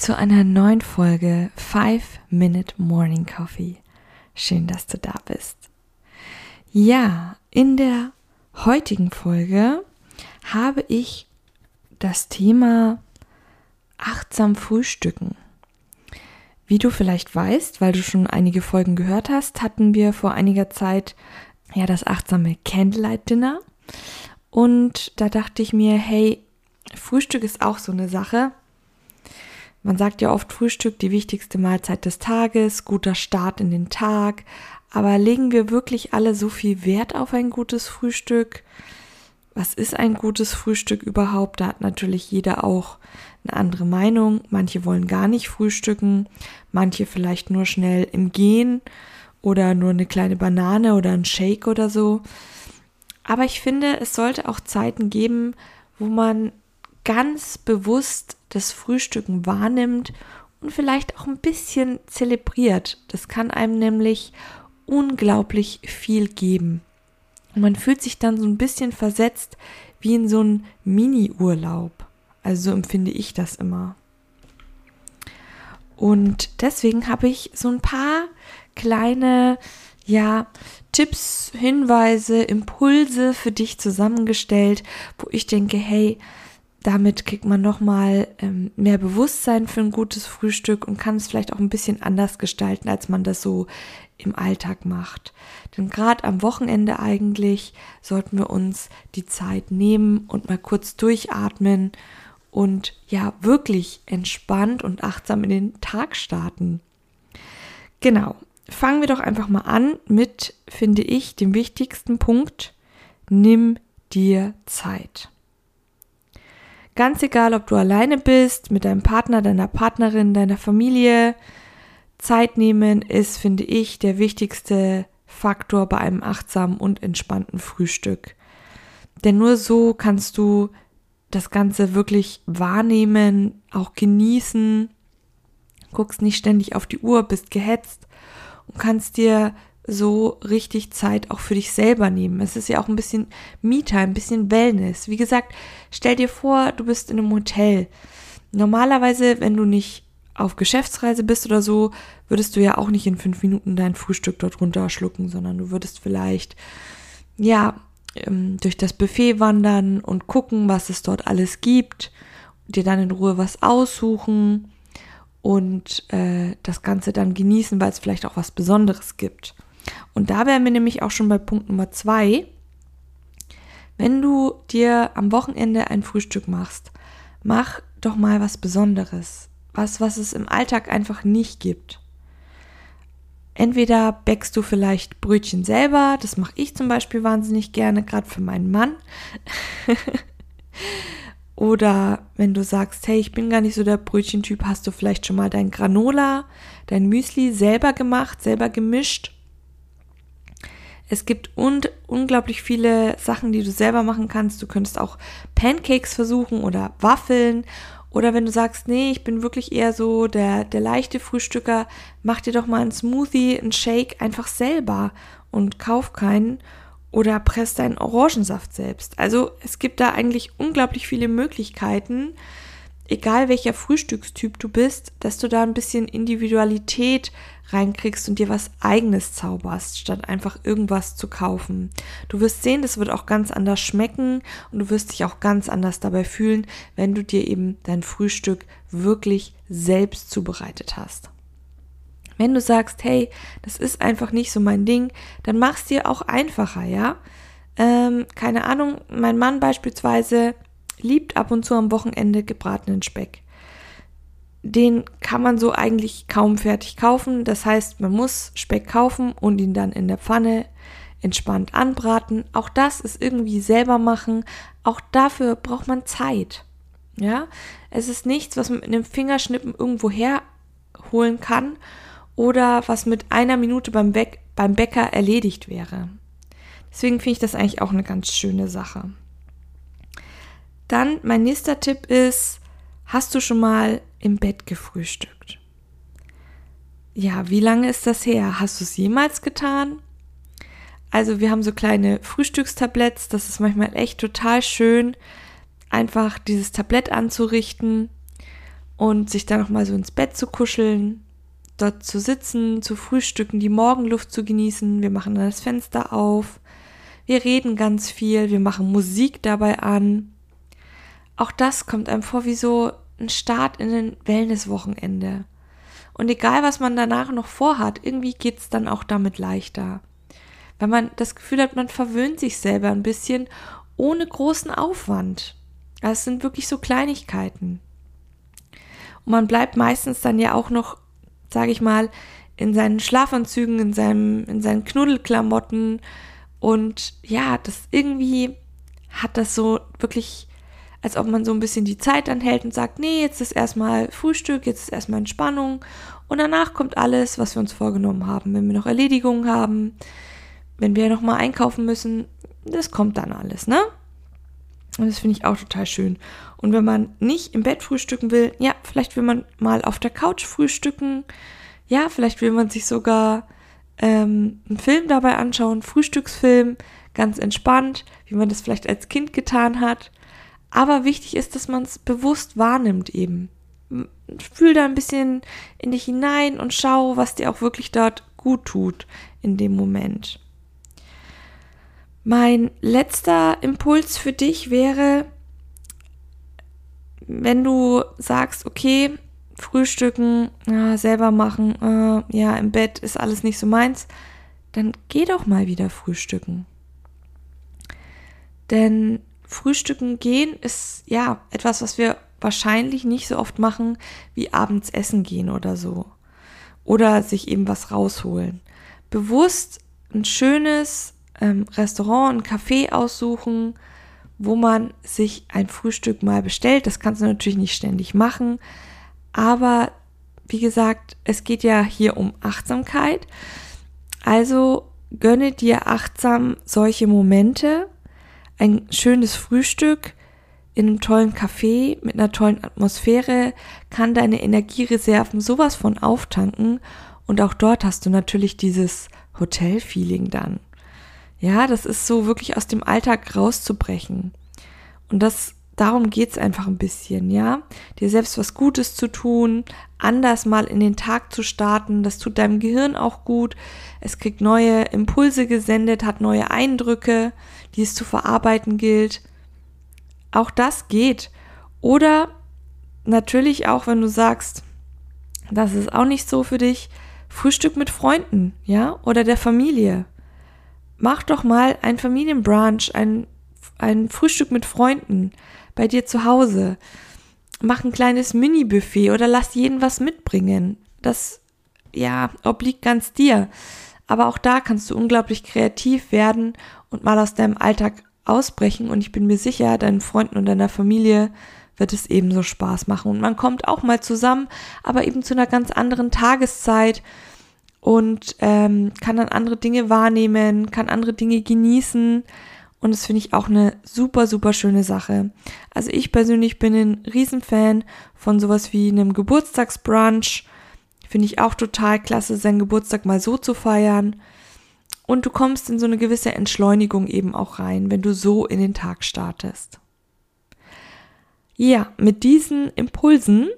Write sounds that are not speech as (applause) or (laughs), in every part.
zu einer neuen Folge 5 Minute Morning Coffee. Schön, dass du da bist. Ja, in der heutigen Folge habe ich das Thema achtsam frühstücken. Wie du vielleicht weißt, weil du schon einige Folgen gehört hast, hatten wir vor einiger Zeit ja das achtsame Candlelight Dinner. Und da dachte ich mir, hey, Frühstück ist auch so eine Sache. Man sagt ja oft Frühstück die wichtigste Mahlzeit des Tages, guter Start in den Tag, aber legen wir wirklich alle so viel Wert auf ein gutes Frühstück? Was ist ein gutes Frühstück überhaupt? Da hat natürlich jeder auch eine andere Meinung. Manche wollen gar nicht frühstücken, manche vielleicht nur schnell im Gehen oder nur eine kleine Banane oder ein Shake oder so. Aber ich finde, es sollte auch Zeiten geben, wo man ganz bewusst das Frühstücken wahrnimmt und vielleicht auch ein bisschen zelebriert. Das kann einem nämlich unglaublich viel geben. Und man fühlt sich dann so ein bisschen versetzt wie in so einen Mini-Urlaub. Also so empfinde ich das immer. Und deswegen habe ich so ein paar kleine, ja, Tipps, Hinweise, Impulse für dich zusammengestellt, wo ich denke, hey, damit kriegt man nochmal ähm, mehr Bewusstsein für ein gutes Frühstück und kann es vielleicht auch ein bisschen anders gestalten, als man das so im Alltag macht. Denn gerade am Wochenende eigentlich sollten wir uns die Zeit nehmen und mal kurz durchatmen und ja wirklich entspannt und achtsam in den Tag starten. Genau, fangen wir doch einfach mal an mit, finde ich, dem wichtigsten Punkt. Nimm dir Zeit. Ganz egal, ob du alleine bist, mit deinem Partner, deiner Partnerin, deiner Familie, Zeit nehmen ist, finde ich, der wichtigste Faktor bei einem achtsamen und entspannten Frühstück. Denn nur so kannst du das Ganze wirklich wahrnehmen, auch genießen, guckst nicht ständig auf die Uhr, bist gehetzt und kannst dir so richtig Zeit auch für dich selber nehmen. Es ist ja auch ein bisschen Me-Time, ein bisschen Wellness. Wie gesagt, stell dir vor, du bist in einem Hotel. Normalerweise, wenn du nicht auf Geschäftsreise bist oder so, würdest du ja auch nicht in fünf Minuten dein Frühstück dort runterschlucken, sondern du würdest vielleicht, ja, ähm, durch das Buffet wandern und gucken, was es dort alles gibt, dir dann in Ruhe was aussuchen und äh, das Ganze dann genießen, weil es vielleicht auch was Besonderes gibt. Und da wären wir nämlich auch schon bei Punkt Nummer zwei. Wenn du dir am Wochenende ein Frühstück machst, mach doch mal was Besonderes. Was, was es im Alltag einfach nicht gibt. Entweder bäckst du vielleicht Brötchen selber, das mache ich zum Beispiel wahnsinnig gerne, gerade für meinen Mann. (laughs) Oder wenn du sagst, hey, ich bin gar nicht so der Brötchentyp, hast du vielleicht schon mal dein Granola, dein Müsli selber gemacht, selber gemischt es gibt un unglaublich viele Sachen, die du selber machen kannst. Du könntest auch Pancakes versuchen oder Waffeln. Oder wenn du sagst, nee, ich bin wirklich eher so der, der leichte Frühstücker, mach dir doch mal einen Smoothie, einen Shake einfach selber und kauf keinen oder presst deinen Orangensaft selbst. Also es gibt da eigentlich unglaublich viele Möglichkeiten, egal welcher Frühstückstyp du bist, dass du da ein bisschen Individualität reinkriegst und dir was eigenes zauberst, statt einfach irgendwas zu kaufen. Du wirst sehen, das wird auch ganz anders schmecken und du wirst dich auch ganz anders dabei fühlen, wenn du dir eben dein Frühstück wirklich selbst zubereitet hast. Wenn du sagst, hey, das ist einfach nicht so mein Ding, dann mach's dir auch einfacher, ja? Ähm, keine Ahnung, mein Mann beispielsweise liebt ab und zu am Wochenende gebratenen Speck. Den kann man so eigentlich kaum fertig kaufen. Das heißt, man muss Speck kaufen und ihn dann in der Pfanne entspannt anbraten. Auch das ist irgendwie selber machen. Auch dafür braucht man Zeit. Ja, es ist nichts, was man mit einem Fingerschnippen irgendwo herholen kann. oder was mit einer Minute beim, Bä beim Bäcker erledigt wäre. Deswegen finde ich das eigentlich auch eine ganz schöne Sache. Dann mein nächster Tipp ist, hast du schon mal im Bett gefrühstückt? Ja, wie lange ist das her? Hast du es jemals getan? Also wir haben so kleine Frühstückstabletts, das ist manchmal echt total schön, einfach dieses Tablett anzurichten und sich dann nochmal so ins Bett zu kuscheln, dort zu sitzen, zu frühstücken, die Morgenluft zu genießen. Wir machen dann das Fenster auf, wir reden ganz viel, wir machen Musik dabei an auch das kommt einem vor wie so ein Start in ein Wellnesswochenende. Und egal, was man danach noch vorhat, irgendwie geht es dann auch damit leichter. Wenn man das Gefühl hat, man verwöhnt sich selber ein bisschen ohne großen Aufwand. Also es sind wirklich so Kleinigkeiten. Und man bleibt meistens dann ja auch noch, sage ich mal, in seinen Schlafanzügen, in, seinem, in seinen Knuddelklamotten. Und ja, das irgendwie hat das so wirklich als ob man so ein bisschen die Zeit anhält und sagt, nee, jetzt ist erstmal Frühstück, jetzt ist erstmal Entspannung und danach kommt alles, was wir uns vorgenommen haben. Wenn wir noch Erledigungen haben, wenn wir noch mal einkaufen müssen, das kommt dann alles, ne? Und das finde ich auch total schön. Und wenn man nicht im Bett frühstücken will, ja, vielleicht will man mal auf der Couch frühstücken. Ja, vielleicht will man sich sogar ähm, einen Film dabei anschauen, Frühstücksfilm, ganz entspannt, wie man das vielleicht als Kind getan hat. Aber wichtig ist, dass man es bewusst wahrnimmt eben. Fühl da ein bisschen in dich hinein und schau, was dir auch wirklich dort gut tut in dem Moment. Mein letzter Impuls für dich wäre, wenn du sagst, okay, frühstücken, ja, selber machen, äh, ja, im Bett ist alles nicht so meins, dann geh doch mal wieder frühstücken. Denn Frühstücken gehen ist ja etwas, was wir wahrscheinlich nicht so oft machen wie abends essen gehen oder so. Oder sich eben was rausholen. Bewusst ein schönes ähm, Restaurant, ein Café aussuchen, wo man sich ein Frühstück mal bestellt. Das kannst du natürlich nicht ständig machen. Aber wie gesagt, es geht ja hier um Achtsamkeit. Also gönne dir achtsam solche Momente ein schönes Frühstück in einem tollen Café mit einer tollen Atmosphäre kann deine Energiereserven sowas von auftanken und auch dort hast du natürlich dieses Hotel-Feeling dann. Ja, das ist so wirklich aus dem Alltag rauszubrechen. Und das darum geht's einfach ein bisschen, ja? Dir selbst was Gutes zu tun, anders mal in den Tag zu starten, das tut deinem Gehirn auch gut. Es kriegt neue Impulse gesendet, hat neue Eindrücke, die es zu verarbeiten gilt. Auch das geht. Oder natürlich auch, wenn du sagst, das ist auch nicht so für dich, Frühstück mit Freunden, ja, oder der Familie. Mach doch mal ein Familienbrunch, ein, ein Frühstück mit Freunden bei dir zu Hause. Mach ein kleines Mini-Buffet oder lass jeden was mitbringen. Das, ja, obliegt ganz dir. Aber auch da kannst du unglaublich kreativ werden und mal aus deinem Alltag ausbrechen. Und ich bin mir sicher, deinen Freunden und deiner Familie wird es ebenso Spaß machen. Und man kommt auch mal zusammen, aber eben zu einer ganz anderen Tageszeit und ähm, kann dann andere Dinge wahrnehmen, kann andere Dinge genießen. Und das finde ich auch eine super, super schöne Sache. Also ich persönlich bin ein Riesenfan von sowas wie einem Geburtstagsbrunch. Finde ich auch total klasse, seinen Geburtstag mal so zu feiern. Und du kommst in so eine gewisse Entschleunigung eben auch rein, wenn du so in den Tag startest. Ja, mit diesen Impulsen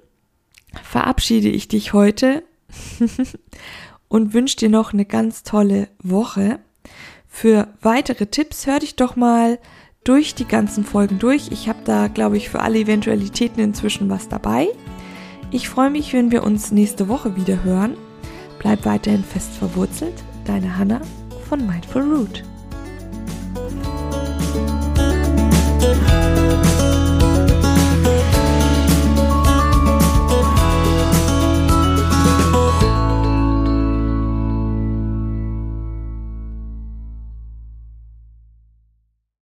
verabschiede ich dich heute (laughs) und wünsche dir noch eine ganz tolle Woche. Für weitere Tipps hör dich doch mal durch die ganzen Folgen durch. Ich habe da, glaube ich, für alle Eventualitäten inzwischen was dabei. Ich freue mich, wenn wir uns nächste Woche wieder hören. Bleib weiterhin fest verwurzelt. Deine Hanna von Mindful Root.